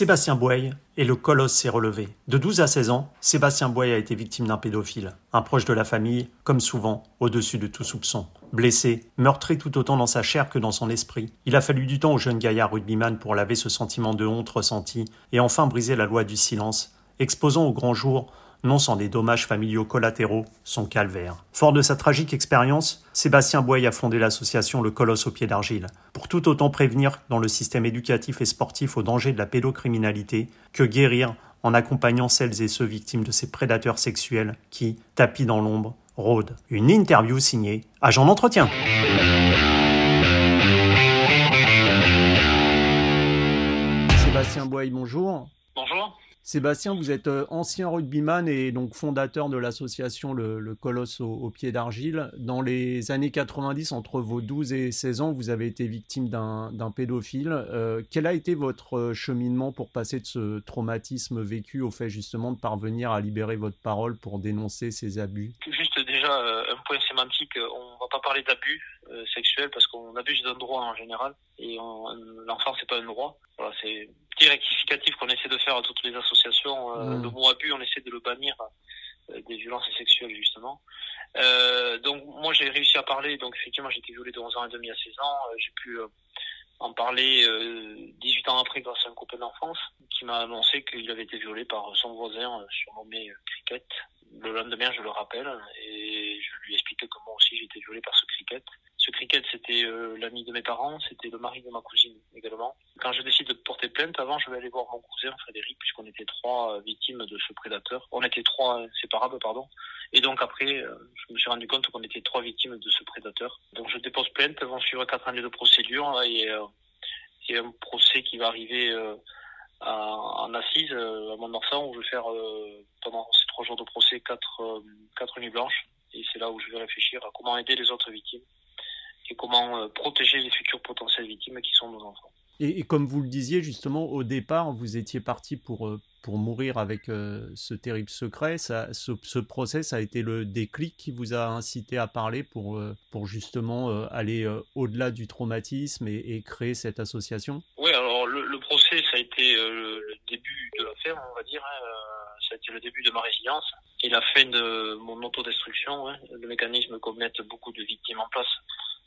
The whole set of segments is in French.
Sébastien Boye et le colosse s'est relevé. De 12 à 16 ans, Sébastien Boye a été victime d'un pédophile, un proche de la famille, comme souvent, au-dessus de tout soupçon. Blessé, meurtri tout autant dans sa chair que dans son esprit, il a fallu du temps au jeune gaillard rugbyman pour laver ce sentiment de honte ressenti et enfin briser la loi du silence, exposant au grand jour non sans des dommages familiaux collatéraux, son calvaire. Fort de sa tragique expérience, Sébastien Boye a fondé l'association Le Colosse au pied d'argile, pour tout autant prévenir dans le système éducatif et sportif au danger de la pédocriminalité que guérir en accompagnant celles et ceux victimes de ces prédateurs sexuels qui, tapis dans l'ombre, rôdent. Une interview signée Agent d'entretien. Sébastien Boye, bonjour. Bonjour. Sébastien, vous êtes euh, ancien rugbyman et donc fondateur de l'association le, Colosse au, pied d'argile. Dans les années 90, entre vos 12 et 16 ans, vous avez été victime d'un pédophile. Euh, quel a été votre euh, cheminement pour passer de ce traumatisme vécu au fait justement de parvenir à libérer votre parole pour dénoncer ces abus? Juste déjà un point sémantique, on ne va pas parler d'abus sexuels parce qu'on abuse d'un droit en général et l'enfant c'est pas un droit. Voilà, c'est petit rectificatif qu'on essaie de faire à toutes les associations. Euh, mm. Le mot abus, on essaie de le bannir euh, des violences sexuelles, justement. Euh, donc, moi, j'ai réussi à parler. Donc, effectivement, j'ai été violé de 11 ans et demi à 16 ans. j'ai pu en parler 18 ans après grâce à un copain d'enfance qui m'a annoncé qu'il avait été violé par son voisin surnommé Cricket. Le lendemain, je le rappelle, et je lui explique que moi aussi j'ai été violé par ce Cricket. Ce cricket, c'était euh, l'ami de mes parents, c'était le mari de ma cousine également. Quand je décide de porter plainte, avant, je vais aller voir mon cousin Frédéric, puisqu'on était trois euh, victimes de ce prédateur. On était trois séparables, pardon. Et donc après, euh, je me suis rendu compte qu'on était trois victimes de ce prédateur. Donc je dépose plainte, vont suivre quatre années de procédure et, a un procès qui va arriver en assise à Mont-Marsan où je vais faire pendant ces trois jours de procès quatre, quatre nuits blanches. Et c'est là où je vais réfléchir à comment aider les autres victimes et comment euh, protéger les futures potentielles victimes qui sont nos enfants. Et, comme vous le disiez justement au départ, vous étiez parti pour, euh, pour mourir avec euh, ce terrible secret. Ça, ce, procès, a été le déclic qui vous a incité à parler pour, pour justement aller au-delà du traumatisme et, créer cette association? Oui, alors le, procès, ça a été le début de l'affaire, on va dire. Hein, ça a été le début de ma résilience et la fin de mon autodestruction, hein, le mécanisme qu'on mette beaucoup de victimes en place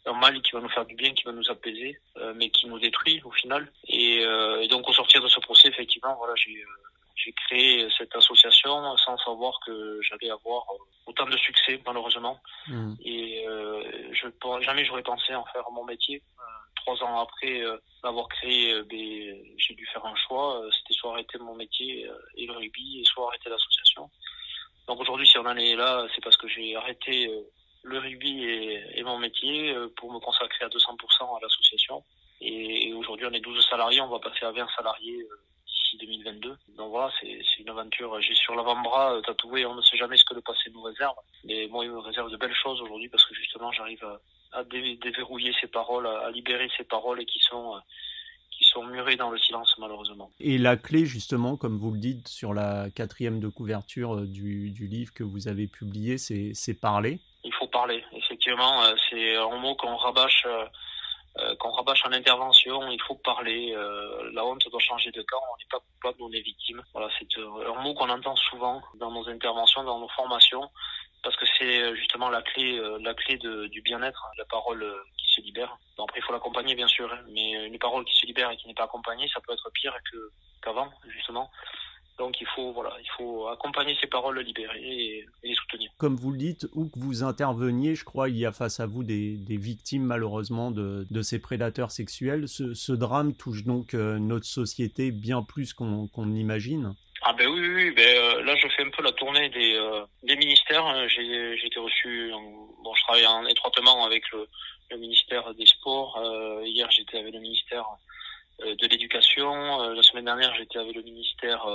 un mal qui va nous faire du bien, qui va nous apaiser, euh, mais qui nous détruit au final. Et, euh, et, donc au sortir de ce procès, effectivement, voilà, j'ai euh, créé cette association sans savoir que j'allais avoir autant de succès malheureusement. Mmh. Et je jamais j'aurais pensé en faire mon métier. trois ans après l'avoir créé, ben, j'ai dû faire un choix. C'était soit arrêter mon métier et le rugby, et soit arrêter l'association. Donc aujourd'hui, si on en est là, c'est parce que j'ai arrêté le rugby est, mon métier euh, pour me consacrer à 200% à l'association. Et, aujourd'hui, on est 12 salariés, on va passer à 20 salariés euh, d'ici 2022. Donc voilà, c'est une aventure. J'ai sur l'avant-bras euh, tatoué, on ne sait jamais ce que le passé nous réserve. Mais moi, il me réserve de belles choses aujourd'hui parce que justement, j'arrive à, déverrouiller ces paroles, à, libérer ces paroles qui sont qui sont murées dans le silence malheureusement. Et la clé justement, comme vous le dites sur la quatrième de couverture du, livre que vous avez publié, c'est parler parler. Effectivement, euh, c'est un mot qu'on rabâche, euh, euh, qu'on rabâche en intervention. Il faut parler. la honte doit changer de camp. On n'est pas coupable, on est victime. Voilà, c'est un mot qu'on entend souvent dans nos interventions, dans nos formations, parce que c'est justement la clé, la clé du bien-être, la parole qui se libère. Après, il faut l'accompagner, bien sûr, hein. mais une parole qui se libère et qui n'est pas accompagnée, ça peut être pire qu'avant, justement. Donc il faut, voilà, il faut accompagner ces paroles libérées et, les Comme vous le dites, où que vous interveniez, je crois, il y a face à vous des, victimes malheureusement de, ces prédateurs sexuels. Ce, drame touche donc euh, notre société bien plus qu'on l'imagine. Ah ben oui, oui, ben, euh, là je fais un peu la tournée des, euh, des ministères. J'ai été reçu, bon je travaille en, étroitement avec le, le ministère des Sports. hier j'étais avec le ministère de l'éducation. La semaine dernière, j'étais avec le ministère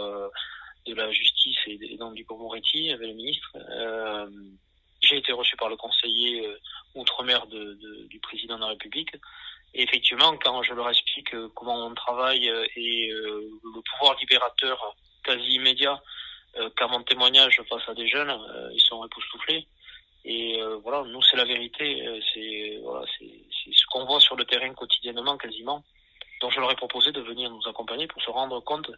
de la Justice et, donc du Moretti, avec le ministre. j'ai été reçu par le conseiller outre-mer de, du président de la République. Et effectivement, quand je leur explique comment on travaille et le pouvoir libérateur quasi immédiat qu'a mon témoignage face à des jeunes, ils sont époustouflés. Et voilà, nous, c'est la vérité. C'est voilà, ce qu'on voit sur le terrain quotidiennement, quasiment. Donc je leur ai proposé de venir nous accompagner pour se rendre compte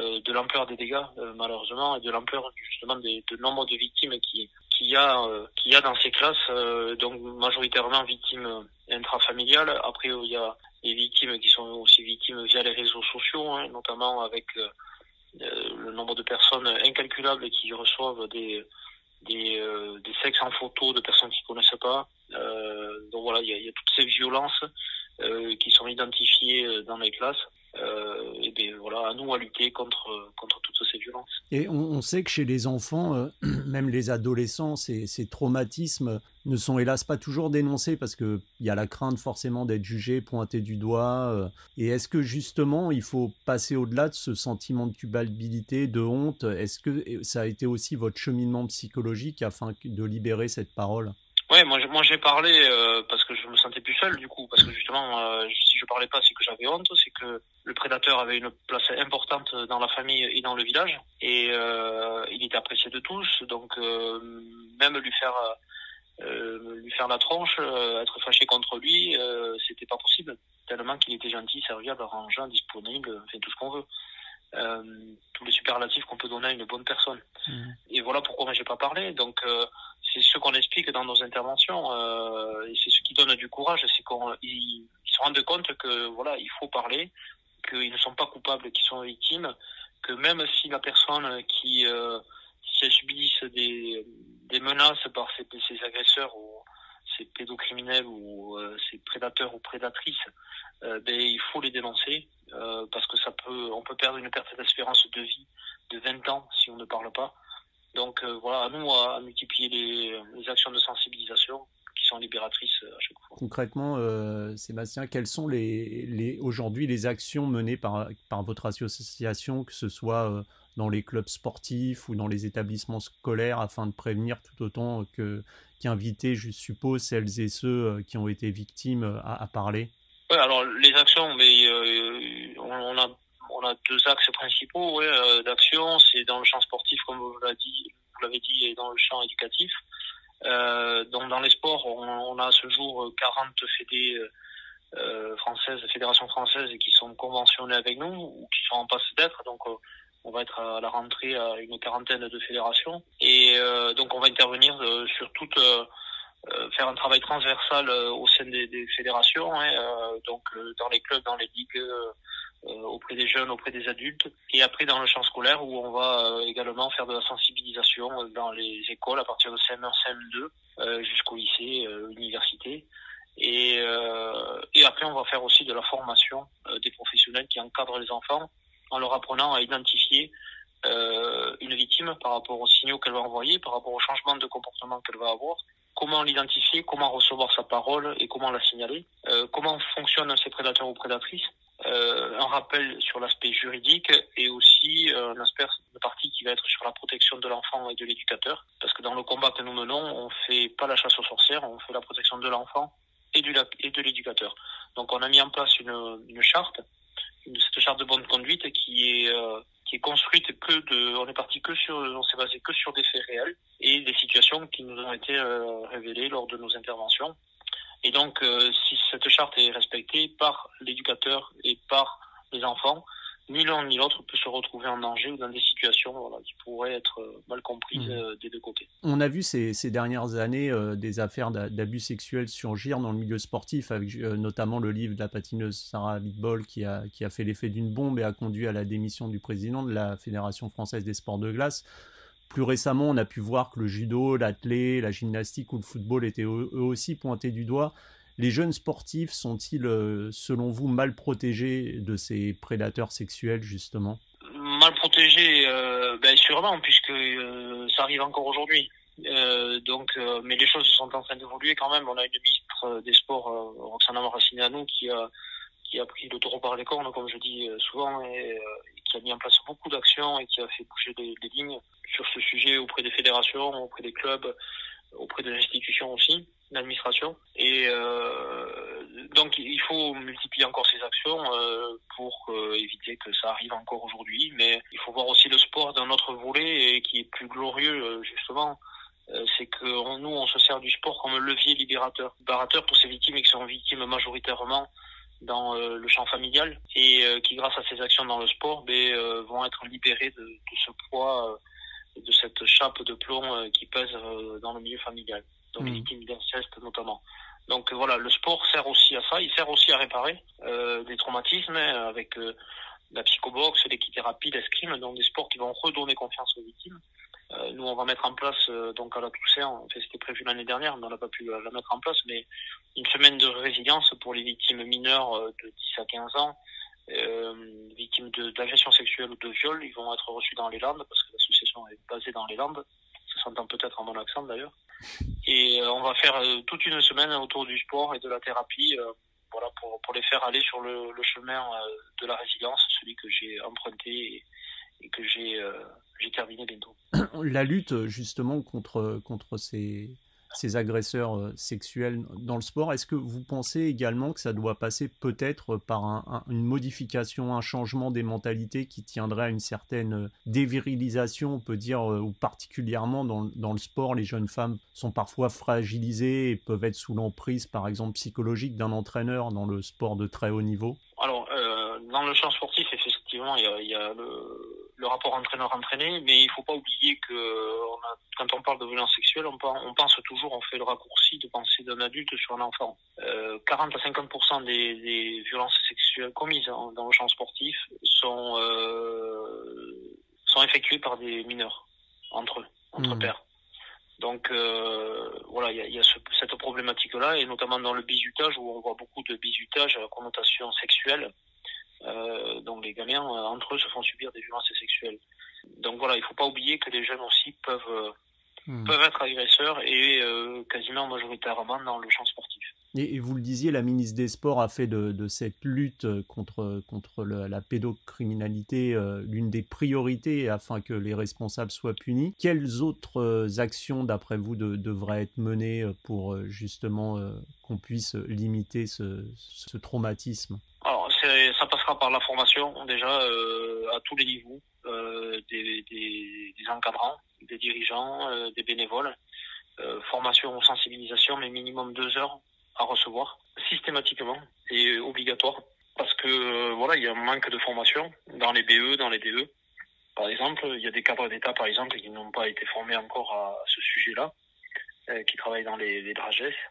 euh, de l'ampleur des dégâts malheureusement et de l'ampleur justement des, de nombre de victimes qui qu'il y a y a dans ces classes donc majoritairement victimes intrafamiliales après il y a des victimes qui sont aussi victimes via les réseaux sociaux hein, notamment avec le nombre de personnes incalculables qui reçoivent des des, euh, des sexes en photo de personnes qui ne connaissent pas. Euh, donc voilà, il y a, y a, toutes ces violences euh, qui sont identifiées euh, dans les classes. Euh, et voilà, à nous à lutter contre, contre toutes ces violences. Et on, sait que chez les enfants, euh, même les adolescents, ces, ces, traumatismes ne sont hélas pas toujours dénoncés parce qu'il y a la crainte forcément d'être jugé, pointé du doigt. Euh, et est-ce que justement il faut passer au-delà de ce sentiment de culpabilité, de honte? Est-ce que ça a été aussi votre cheminement psychologique afin de libérer cette parole? Ouais, moi, moi j'ai parlé euh, parce que je me sentais plus seul du coup, parce que justement, euh, si je parlais pas, c'est que j'avais honte, c'est que le prédateur avait une place importante dans la famille et dans le village, et euh, il était apprécié de tous, donc euh, même lui faire euh, lui faire la tronche, être fâché contre lui, c'était pas possible, tellement qu'il était gentil, serviable, arrangeant, disponible, fait tout ce qu'on veut. Euh, tous les superlatifs qu'on peut donner à une bonne personne. Mmh. Et voilà pourquoi moi j'ai pas parlé. Donc euh, c'est ce qu'on explique dans nos interventions euh, et c'est ce qui donne du courage, c'est qu'ils se rendent compte que voilà il faut parler, qu'ils ne sont pas coupables, qu'ils sont victimes, que même si la personne qui si subissent des, des menaces par ses, ses agresseurs ou ces pédocriminels ou ces prédateurs ou prédatrices, ben, il faut les dénoncer euh, parce que ça peut, on peut perdre une perte d'espérance de vie de 20 ans si on ne parle pas. Donc euh, voilà, à nous à, à multiplier les, les, actions de sensibilisation qui sont libératrices à chaque fois. Concrètement, euh, Sébastien, quelles sont les, les aujourd'hui les actions menées par, par votre association, que ce soit dans les clubs sportifs ou dans les établissements scolaires afin de prévenir tout autant que qu'inviter, je suppose, celles et ceux qui ont été victimes à, à parler? Alors les mais euh, on, a, on a deux axes principaux euh, d'action. C'est dans le champ sportif, comme vous l'avez dit, et dans le champ éducatif. Euh, dans les sports, on, a à ce jour 40 fédés euh, françaises, fédérations françaises qui sont conventionnées avec nous ou qui sont en passe d'être. Donc on va être à la rentrée à une quarantaine de fédérations. Et donc on va intervenir sur toute... Euh, faire un travail transversal au sein des, des fédérations, hein, donc dans les clubs, dans les ligues, auprès des jeunes, auprès des adultes, et après dans le champ scolaire où on va également faire de la sensibilisation dans les écoles à partir de CM1, CM2 jusqu'au lycée, université. Et, euh, et après, on va faire aussi de la formation euh, des professionnels qui encadrent les enfants en leur apprenant à identifier euh, une victime par rapport aux signaux qu'elle va envoyer, par rapport au changement de comportement qu'elle va avoir, comment l'identifier, comment recevoir sa parole et comment la signaler, euh, comment fonctionnent ces prédateurs ou prédatrices, euh, un rappel sur l'aspect juridique et aussi euh, de partie qui va être sur la protection de l'enfant et de l'éducateur, parce que dans le combat que nous menons, on fait pas la chasse aux sorcières, on fait la protection de l'enfant et, de l'éducateur. Donc on a mis en place une, une charte cette charte de bonne conduite qui est euh, qui est construite que de on est parti que sur on s'est basé que sur des faits réels et des situations qui nous ont été euh, révélées lors de nos interventions. Et donc euh, si cette charte est respectée par l'éducateur et par les enfants ni l'un ni l'autre peut se retrouver en danger ou dans des situations voilà, qui pourraient être mal comprises mmh. euh, des deux côtés. On a vu ces, ces dernières années euh, des affaires d'abus sexuels surgir dans le milieu sportif, avec euh, notamment le livre de la patineuse Sarah Abitbol qui a, qui a fait l'effet d'une bombe et a conduit à la démission du président de la Fédération française des sports de glace. Plus récemment, on a pu voir que le judo, l'athlé, la gymnastique ou le football étaient eux aussi pointés du doigt les jeunes sportifs sont-ils, euh, selon vous, mal protégés de ces prédateurs sexuels, justement? Mal protégés, euh, ben sûrement, puisque euh, ça arrive encore aujourd'hui. Donc, mais les choses sont en train d'évoluer quand même. On a une ministre des Sports, Roxana Moracineanu, qui a qui a pris le taureau par les cornes, comme je dis souvent, et, qui a mis en place beaucoup d'actions et qui a fait bouger les lignes sur ce sujet auprès des fédérations, auprès des clubs, auprès des institutions aussi, l'administration. Et euh, donc il faut multiplier encore ces actions euh, pour euh, éviter que ça arrive encore aujourd'hui. Mais il faut voir aussi le sport d'un autre volet et qui est plus glorieux euh, justement. Euh, c'est que nous on se sert du sport comme levier libérateur, libérateur pour ces victimes qui sont victimes majoritairement dans le champ familial et qui, grâce à ces actions dans le sport, ben, vont être libérés de, de ce poids, de cette chape de plomb qui pèse dans le milieu familial, donc les mmh. victimes d'inceste notamment. Donc voilà, le sport sert aussi à ça, il sert aussi à réparer des traumatismes hein, avec la psychobox, l'équithérapie, l'escrime, donc des sports qui vont redonner confiance aux victimes. Euh, nous, on va mettre en place, euh, donc à la Toussaint, c'était prévu l'année dernière, mais on n'a pas pu la mettre en place, mais une semaine de résilience pour les victimes mineures euh, de 10 à 15 ans, victimes d'agression sexuelle ou de viol. Ils vont être reçus dans les Landes, parce que l'association est basée dans les Landes. Ça s'entend peut-être en mon accent d'ailleurs. Et on va faire toute une semaine autour du sport et de la thérapie voilà, pour, pour les faire aller sur le, chemin de la résilience, celui que j'ai emprunté et, et que j'ai j'ai terminé bientôt. La lutte justement contre, contre ces, ces agresseurs sexuels dans le sport, est-ce que vous pensez également que ça doit passer peut-être par un, une modification, un changement des mentalités qui tiendrait à une certaine dévirilisation, on peut dire, ou particulièrement dans, le sport, les jeunes femmes sont parfois fragilisées et peuvent être sous l'emprise, par exemple, psychologique d'un entraîneur dans le sport de très haut niveau? Alors, dans le champ sportif, effectivement, il y a le le rapport entraîneur-entraîné, mais il faut pas oublier que on a, quand on parle de violence sexuelle, on, on, pense toujours, on fait le raccourci de penser d'un adulte sur un enfant. Euh, 40 à 50% des, des, violences sexuelles commises dans le champ sportif sont euh, sont effectuées par des mineurs entre eux, entre mmh. pères. Donc euh, voilà, il y a, y a ce, cette problématique-là, et notamment dans le bizutage, où on voit beaucoup de bizutage à connotation sexuelle. Euh, donc les gamins euh, entre eux se font subir des violences sexuelles. Donc voilà, il faut pas oublier que les jeunes aussi peuvent euh, hmm. peuvent être agresseurs et quasiment majoritairement dans le champ sportif. Et, vous le disiez, la ministre des Sports a fait de, de cette lutte contre, contre la pédocriminalité l'une des priorités afin que les responsables soient punis. Quelles autres actions, d'après vous, de, devraient être menées pour justement qu'on puisse limiter ce, ce traumatisme? Ça passera par la formation déjà euh, à tous les niveaux, euh, des, encadrants, des dirigeants, euh, des bénévoles. formation ou sensibilisation, mais minimum deux heures à recevoir systématiquement et obligatoire parce que voilà il y a un manque de formation dans les BE, dans les DE. Par exemple, il y a des cadres d'État par exemple qui n'ont pas été formés encore à, ce sujet-là, qui travaillent dans les, les dragesses.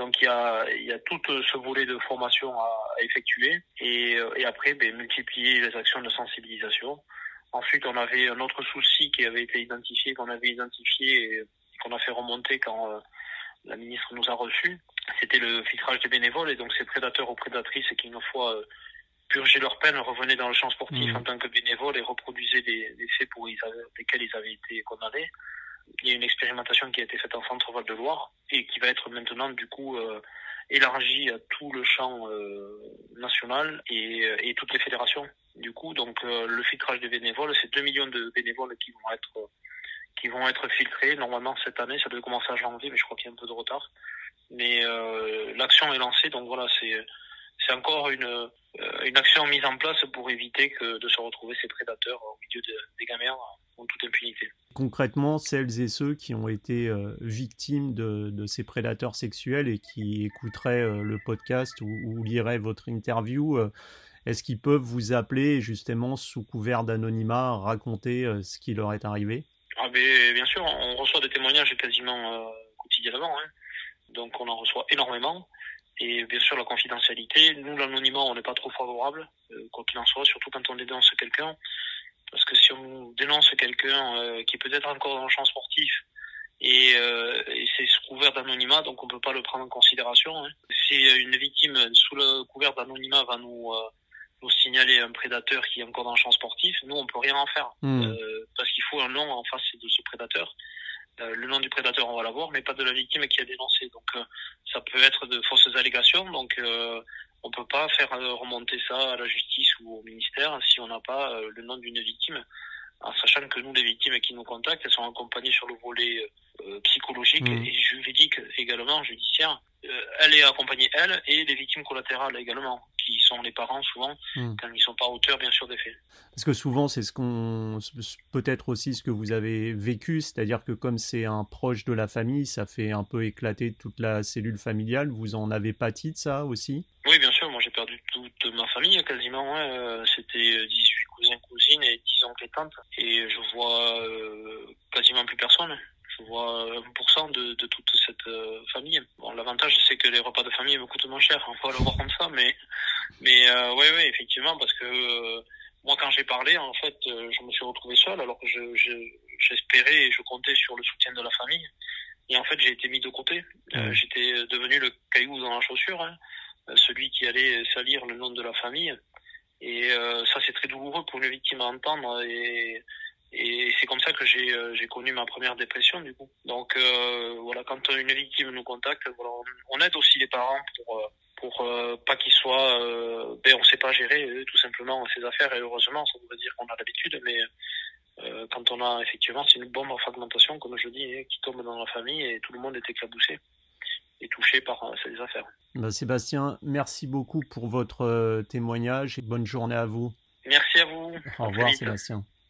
Donc il y a, il y a tout ce volet de formation à, effectuer et, et après ben, multiplier les actions de sensibilisation. Ensuite, on avait un autre souci qui avait été identifié, qu'on avait identifié et qu'on a fait remonter quand euh, la ministre nous a reçus. C'était le filtrage des bénévoles et donc ces prédateurs ou prédatrices qui, une fois euh, purgé leur peine, revenaient dans le champ sportif mmh. en tant que bénévoles et reproduisaient pour lesquels ils avaient été condamnés il y a une expérimentation qui a été faite en Centre-Val de Loire et qui va être maintenant du coup euh, élargie à tout le champ euh, national et, euh, et, toutes les fédérations. Du coup, donc le filtrage des bénévoles, c'est 2 millions de bénévoles qui vont être qui vont être filtrés. Normalement cette année, ça devait commencer en janvier, mais je crois qu'il y a un peu de retard. Mais l'action est lancée, donc voilà, c'est c'est encore une une action mise en place pour éviter que de se retrouver ces prédateurs au milieu des gamins en toute impunité concrètement celles et ceux qui ont été euh, victimes de, ces prédateurs sexuels et qui écouteraient euh, le podcast ou, liraient votre interview, euh, est-ce qu'ils peuvent vous appeler justement sous couvert d'anonymat, raconter ce qui leur est arrivé? Ah, Bien sûr, on reçoit des témoignages quasiment quotidiennement, hein. donc on en reçoit énormément. Et bien sûr, la confidentialité, nous, l'anonymat, on n'est pas trop favorable, quoi qu'il en soit, surtout quand on dénonce quelqu'un. Parce que si on dénonce quelqu'un euh, qui est peut-être encore dans le champ sportif et, euh, et c'est sous couvert d'anonymat, donc on peut pas le prendre en considération. Hein. Si une victime sous le couvert d'anonymat va nous euh, nous signaler un prédateur qui est encore dans le champ sportif, nous on peut rien en faire hmm. euh, parce qu'il faut un nom en face de ce prédateur. Euh, le nom du prédateur on va l'avoir, mais pas de la victime qui a dénoncé. Donc ça peut être de fausses allégations. Donc on peut pas faire euh, remonter ça à la justice ou au ministère si on n'a pas euh, le nom d'une victime, en sachant que nous, les victimes qui nous contactent, elles sont accompagnées sur le volet euh, psychologique mmh. et juridique également, judiciaire. elle est accompagnée, elle, et les victimes collatérales également, qui sont les parents souvent, mmh. quand ils ne sont pas auteurs, bien sûr, des faits. Parce que souvent, c'est ce qu'on. Peut-être aussi ce que vous avez vécu, c'est-à-dire que comme c'est un proche de la famille, ça fait un peu éclater toute la cellule familiale. Vous en avez pâti de ça aussi? Oui, bien sûr. Moi, j'ai perdu toute ma famille quasiment. Hein. C'était 18 cousins, cousines et 10 oncles et tantes. Et je vois quasiment plus personne je vois 1% de, de, toute cette famille. Bon, l'avantage, c'est que les repas de famille me coûtent moins cher, on va le voir comme ça, mais, mais euh, oui, oui, effectivement, parce que moi, quand j'ai parlé, en fait, je me suis retrouvé seul, alors que j'espérais je, et je comptais sur le soutien de la famille. Et en fait, j'ai été mis de côté. Euh, j'étais devenu le caillou dans la chaussure, hein, celui qui allait salir le nom de la famille. Et euh, ça, c'est très douloureux pour une victime à entendre. Et, c'est comme ça que j'ai euh, j'ai connu ma première dépression du coup. Donc euh, voilà, quand une victime nous contacte, voilà, on, aide aussi les parents pour pour pas qu'ils soient, ben on sait pas gérer tout simplement ses affaires et heureusement, ça veut dire qu'on a l'habitude, mais euh, quand on a effectivement, c'est une bombe en fragmentation, comme je dis, hein, qui tombe dans la famille et tout le monde est éclaboussé et touché par euh, ces affaires. Bah, Sébastien, merci beaucoup pour votre euh, témoignage et bonne journée à vous. Merci à vous. Au revoir Sébastien.